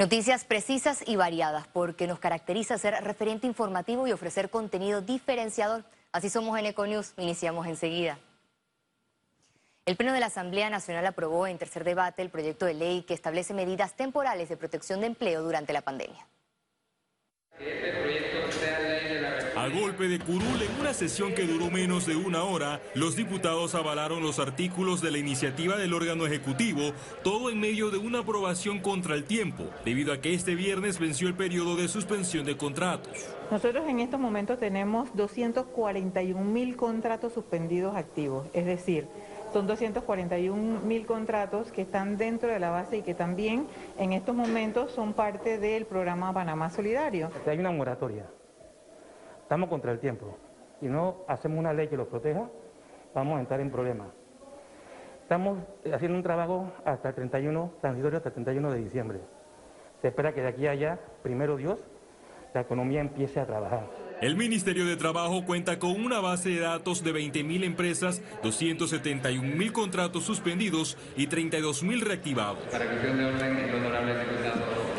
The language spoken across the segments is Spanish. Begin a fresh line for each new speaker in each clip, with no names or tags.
Noticias precisas y variadas, porque nos caracteriza ser referente informativo y ofrecer contenido diferenciador. Así somos en Econews. Iniciamos enseguida. El Pleno de la Asamblea Nacional aprobó en tercer debate el proyecto de ley que establece medidas temporales de protección de empleo durante la pandemia.
A golpe de curul en una sesión que duró menos de una hora, los diputados avalaron los artículos de la iniciativa del órgano ejecutivo, todo en medio de una aprobación contra el tiempo, debido a que este viernes venció el periodo de suspensión de contratos.
Nosotros en estos momentos tenemos 241 mil contratos suspendidos activos, es decir, son 241 mil contratos que están dentro de la base y que también en estos momentos son parte del programa Panamá Solidario.
Hay una moratoria estamos contra el tiempo y no hacemos una ley que los proteja, vamos a entrar en problemas. Estamos haciendo un trabajo hasta el 31, transitorio hasta el 31 de diciembre. Se espera que de aquí a allá, primero Dios, la economía empiece a trabajar.
El Ministerio de Trabajo cuenta con una base de datos de 20.000 empresas, 271.000 contratos suspendidos y 32.000 reactivados. Para cuestión de orden, el honorable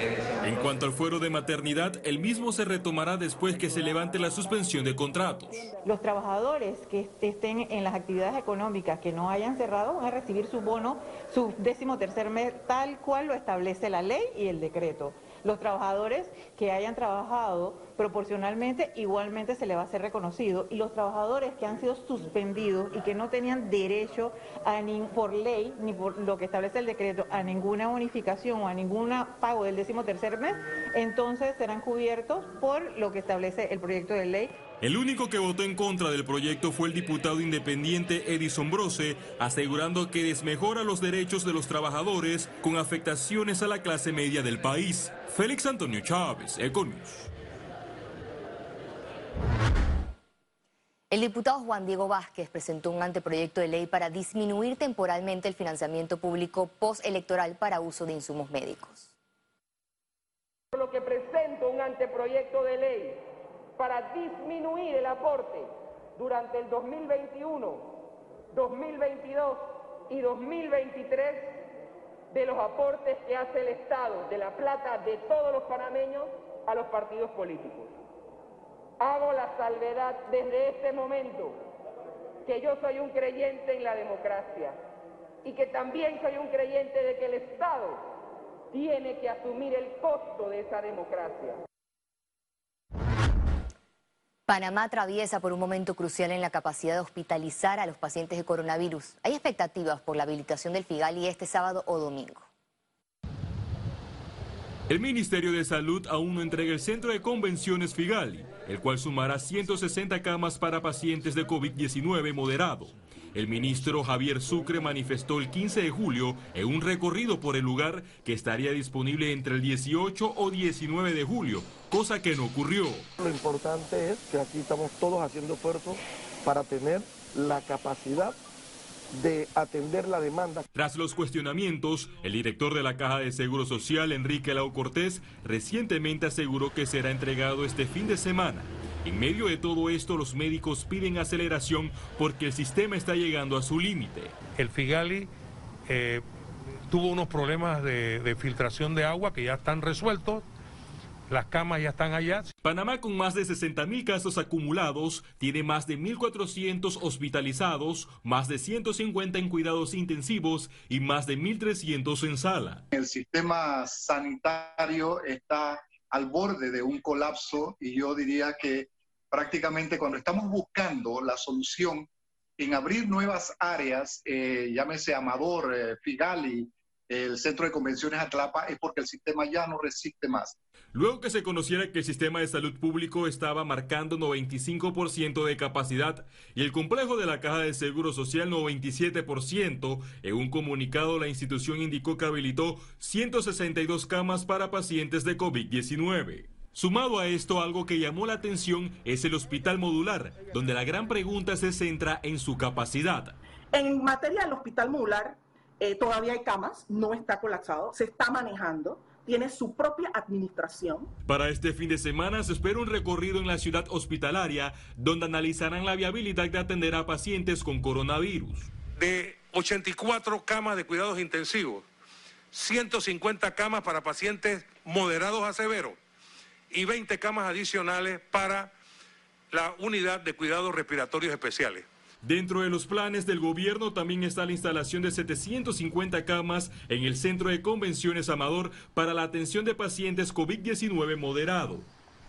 en cuanto al fuero de maternidad, el mismo se retomará después que se levante la suspensión de contratos.
Los trabajadores que estén en las actividades económicas que no hayan cerrado van a recibir su bono, su décimo tercer mes, tal cual lo establece la ley y el decreto. Los trabajadores que hayan trabajado proporcionalmente igualmente se le va a ser reconocido y los trabajadores que han sido suspendidos y que no tenían derecho a ni por ley ni por lo que establece el decreto a ninguna bonificación o a ningún pago del décimo tercer mes, entonces serán cubiertos por lo que establece el proyecto de ley.
El único que votó en contra del proyecto fue el diputado independiente Edison Brose, asegurando que desmejora los derechos de los trabajadores con afectaciones a la clase media del país. Félix Antonio Chávez, Econius.
El diputado Juan Diego Vázquez presentó un anteproyecto de ley para disminuir temporalmente el financiamiento público postelectoral para uso de insumos médicos.
Por lo que presento un anteproyecto de ley para disminuir el aporte durante el 2021, 2022 y 2023 de los aportes que hace el Estado, de la plata de todos los panameños a los partidos políticos. Hago la salvedad desde este momento que yo soy un creyente en la democracia y que también soy un creyente de que el Estado tiene que asumir el costo de esa democracia.
Panamá atraviesa por un momento crucial en la capacidad de hospitalizar a los pacientes de coronavirus. Hay expectativas por la habilitación del FIGALI este sábado o domingo.
El Ministerio de Salud aún no entrega el centro de convenciones Figali, el cual sumará 160 camas para pacientes de COVID-19 moderado. El ministro Javier Sucre manifestó el 15 de julio en un recorrido por el lugar que estaría disponible entre el 18 o 19 de julio, cosa que no ocurrió.
Lo importante es que aquí estamos todos haciendo esfuerzos para tener la capacidad de atender la demanda.
Tras los cuestionamientos, el director de la Caja de Seguro Social, Enrique Lau Cortés, recientemente aseguró que será entregado este fin de semana. En medio de todo esto, los médicos piden aceleración porque el sistema está llegando a su límite.
El Figali eh, tuvo unos problemas de filtración de agua que ya están resueltos. Las camas ya están allá.
Panamá, con más de 60 mil casos acumulados, tiene más de 1.400 hospitalizados, más de 150 en cuidados intensivos y más de 1.300 en sala.
El sistema sanitario está al borde de un colapso y yo diría que prácticamente cuando estamos buscando la solución en abrir nuevas áreas, eh, llámese Amador, eh, Figali, el centro de convenciones Atlapa es porque el sistema ya no resiste más.
Luego que se conociera que el sistema de salud público estaba marcando 95% de capacidad y el complejo de la Caja de Seguro Social 97%, en un comunicado la institución indicó que habilitó 162 camas para pacientes de COVID-19. Sumado a esto, algo que llamó la atención es el hospital modular, donde la gran pregunta se centra en su capacidad.
En materia del hospital modular, eh, todavía hay camas, no está colapsado, se está manejando, tiene su propia administración.
Para este fin de semana se espera un recorrido en la ciudad hospitalaria donde analizarán la viabilidad de atender a pacientes con coronavirus.
De 84 camas de cuidados intensivos, 150 camas para pacientes moderados a severos y 20 camas adicionales para la unidad de cuidados respiratorios especiales.
Dentro de los planes del gobierno también está la instalación de 750 camas en el Centro de Convenciones Amador para la atención de pacientes COVID-19 moderado.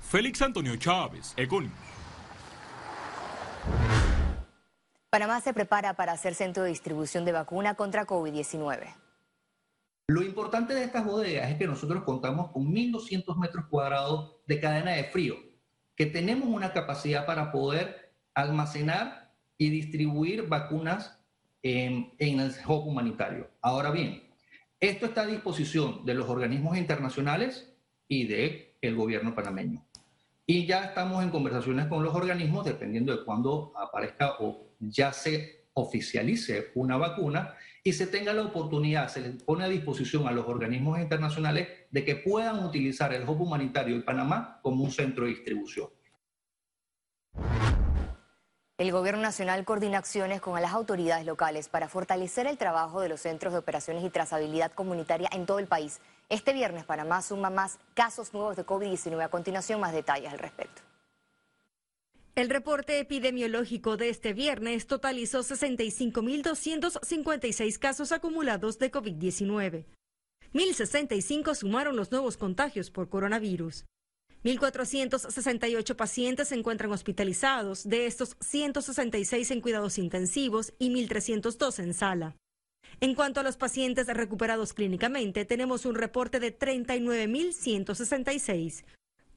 Félix Antonio Chávez, Econius.
Panamá se prepara para hacer centro de distribución de vacuna contra COVID-19.
Lo importante de estas bodegas es que nosotros contamos con 1.200 metros cuadrados de cadena de frío, que tenemos una capacidad para poder almacenar y distribuir vacunas en, en el hub humanitario. Ahora bien, esto está a disposición de los organismos internacionales y del el gobierno panameño. Y ya estamos en conversaciones con los organismos, dependiendo de cuándo aparezca o ya se oficialice una vacuna y se tenga la oportunidad, se le pone a disposición a los organismos internacionales de que puedan utilizar el hub humanitario de Panamá como un centro de distribución.
El Gobierno Nacional coordina acciones con las autoridades locales para fortalecer el trabajo de los centros de operaciones y trazabilidad comunitaria en todo el país. Este viernes Panamá suma más casos nuevos de COVID-19. A continuación, más detalles al respecto.
El reporte epidemiológico de este viernes totalizó 65.256 casos acumulados de COVID-19. 1.065 sumaron los nuevos contagios por coronavirus. 1.468 pacientes se encuentran hospitalizados, de estos 166 en cuidados intensivos y 1.302 en sala. En cuanto a los pacientes recuperados clínicamente, tenemos un reporte de 39.166.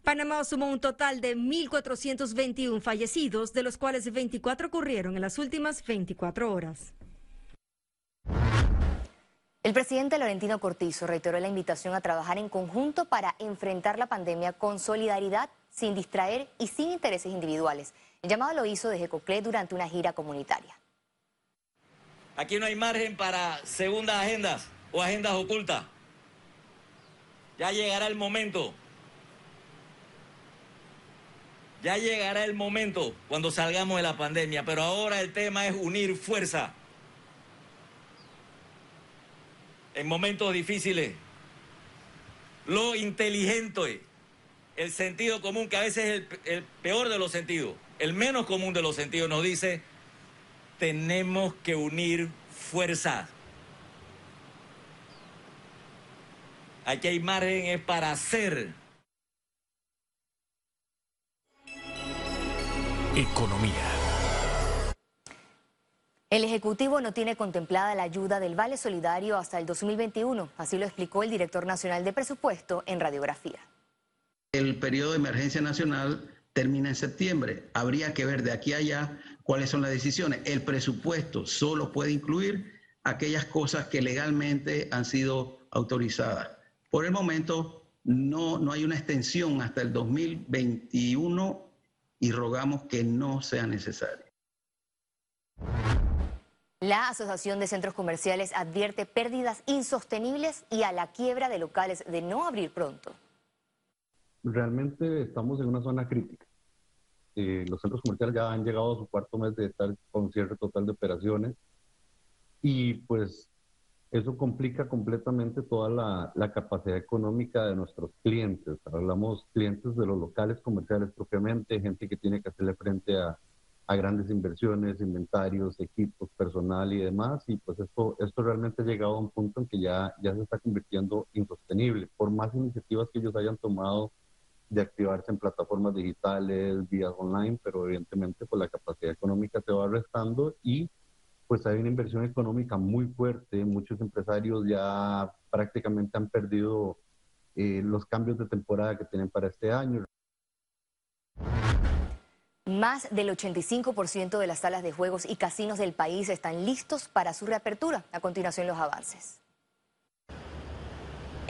Panamá sumó un total de 1.421 fallecidos, de los cuales 24 ocurrieron en las últimas 24 horas.
El presidente Laurentino Cortizo reiteró la invitación a trabajar en conjunto para enfrentar la pandemia con solidaridad, sin distraer y sin intereses individuales. El llamado lo hizo desde Coclé durante una gira comunitaria.
Aquí no hay margen para segundas agendas o agendas ocultas. Ya llegará el momento. Ya llegará el momento cuando salgamos de la pandemia, pero ahora el tema es unir fuerza en momentos difíciles. Lo inteligente, el sentido común, que a veces es el, peor de los sentidos, el menos común de los sentidos, nos dice, tenemos que unir fuerzas. Aquí hay margen es para hacer.
Economía.
El Ejecutivo no tiene contemplada la ayuda del Vale Solidario hasta el 2021, así lo explicó el director nacional de presupuesto en radiografía.
El periodo de emergencia nacional termina en septiembre. Habría que ver de aquí a allá cuáles son las decisiones. El presupuesto solo puede incluir aquellas cosas que legalmente han sido autorizadas. Por el momento no, no hay una extensión hasta el 2021 y rogamos que no sea necesario.
La Asociación de Centros Comerciales advierte pérdidas insostenibles y a la quiebra de locales de no abrir pronto.
Realmente estamos en una zona crítica. Eh, los centros comerciales ya han llegado a su cuarto mes de estar con cierre total de operaciones y pues eso complica completamente toda la, la, capacidad económica de nuestros clientes. Hablamos clientes de los locales comerciales propiamente, gente que tiene que hacerle frente a a grandes inversiones, inventarios, equipos, personal y demás, y pues esto, esto realmente ha llegado a un punto en que ya, ya se está convirtiendo insostenible. Por más iniciativas que ellos hayan tomado de activarse en plataformas digitales, vías online, pero evidentemente pues la capacidad económica se va restando y pues hay una inversión económica muy fuerte, muchos empresarios ya prácticamente han perdido eh, los cambios de temporada que tienen para este año.
Más del 85% de las salas de juegos y casinos del país están listos para su reapertura. A continuación los avances.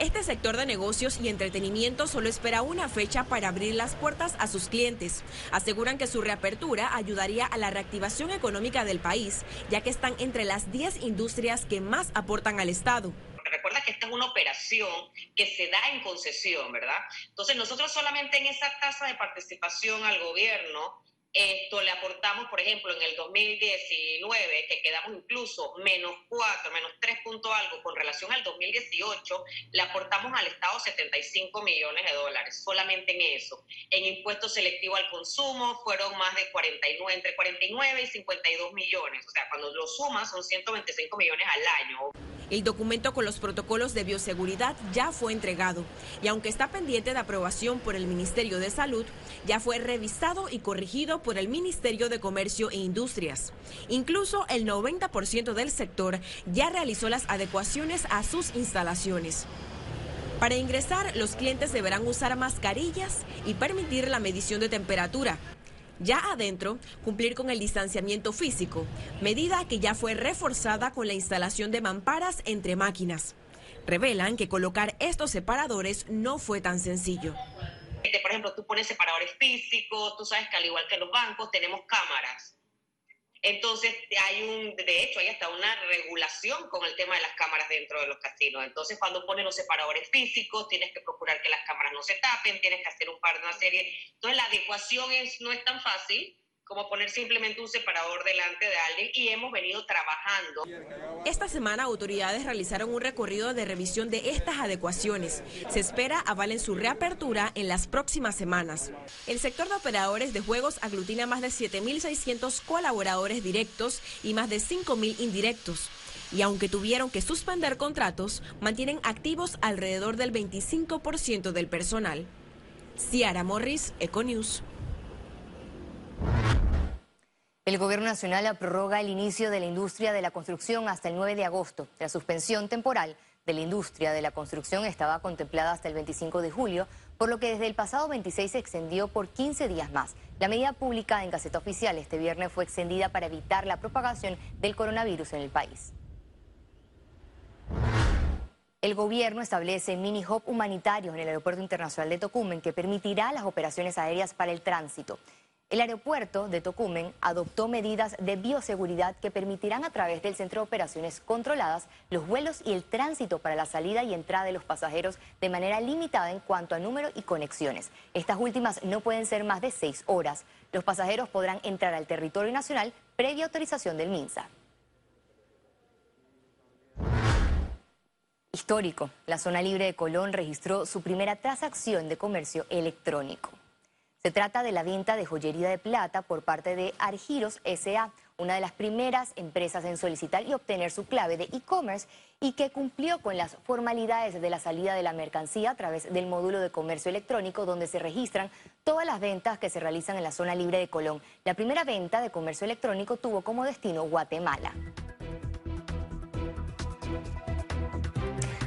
Este sector de negocios y entretenimiento solo espera una fecha para abrir las puertas a sus clientes. Aseguran que su reapertura ayudaría a la reactivación económica del país, ya que están entre las 10 industrias que más aportan al Estado
recuerda que esta es una operación que se da en concesión, ¿verdad? Entonces nosotros solamente en esa tasa de participación al gobierno esto le aportamos, por ejemplo, en el 2019, que quedamos incluso menos 4, menos 3 puntos algo con relación al 2018, le aportamos al Estado 75 millones de dólares, solamente en eso. En impuesto selectivo al consumo fueron más de 49, entre 49 y 52 millones. O sea, cuando lo sumas son 125 millones al año.
El documento con los protocolos de bioseguridad ya fue entregado y aunque está pendiente de aprobación por el Ministerio de Salud, ya fue revisado y corregido por el Ministerio de Comercio e Industrias. Incluso el 90% del sector ya realizó las adecuaciones a sus instalaciones. Para ingresar, los clientes deberán usar mascarillas y permitir la medición de temperatura. Ya adentro, cumplir con el distanciamiento físico, medida que ya fue reforzada con la instalación de mamparas entre máquinas. Revelan que colocar estos separadores no fue tan sencillo.
Por ejemplo, tú pones separadores físicos, tú sabes que al igual que los bancos tenemos cámaras. Entonces, hay un, de hecho, hay hasta una regulación con el tema de las cámaras dentro de los casinos. Entonces, cuando pones los separadores físicos, tienes que procurar que las cámaras no se tapen, tienes que hacer un par de una serie. Entonces, la adecuación es, no es tan fácil, como poner simplemente un separador delante de alguien y hemos venido trabajando.
Esta semana autoridades realizaron un recorrido de revisión de estas adecuaciones. Se espera avalen su reapertura en las próximas semanas. El sector de operadores de juegos aglutina más de 7.600 colaboradores directos y más de 5.000 indirectos. Y aunque tuvieron que suspender contratos, mantienen activos alrededor del 25% del personal. Ciara Morris, Econews.
El Gobierno Nacional prorroga el inicio de la industria de la construcción hasta el 9 de agosto. La suspensión temporal de la industria de la construcción estaba contemplada hasta el 25 de julio, por lo que desde el pasado 26 se extendió por 15 días más. La medida publicada en Gaceta Oficial este viernes fue extendida para evitar la propagación del coronavirus en el país. El gobierno establece mini hub humanitarios en el Aeropuerto Internacional de Tocumen que permitirá las operaciones aéreas para el tránsito. El aeropuerto de Tocumen adoptó medidas de bioseguridad que permitirán a través del Centro de Operaciones Controladas los vuelos y el tránsito para la salida y entrada de los pasajeros de manera limitada en cuanto a número y conexiones. Estas últimas no pueden ser más de seis horas. Los pasajeros podrán entrar al territorio nacional previa autorización del MINSA. Histórico, la zona libre de Colón registró su primera transacción de comercio electrónico. Se trata de la venta de joyería de plata por parte de Argiros SA, una de las primeras empresas en solicitar y obtener su clave de e-commerce y que cumplió con las formalidades de la salida de la mercancía a través del módulo de comercio electrónico donde se registran todas las ventas que se realizan en la zona libre de Colón. La primera venta de comercio electrónico tuvo como destino Guatemala.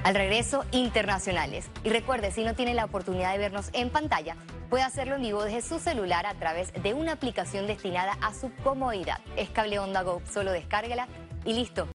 Al regreso, internacionales. Y recuerde, si no tiene la oportunidad de vernos en pantalla, puede hacerlo en vivo desde su celular a través de una aplicación destinada a su comodidad. Es Cable Onda Go, solo descárguela y listo.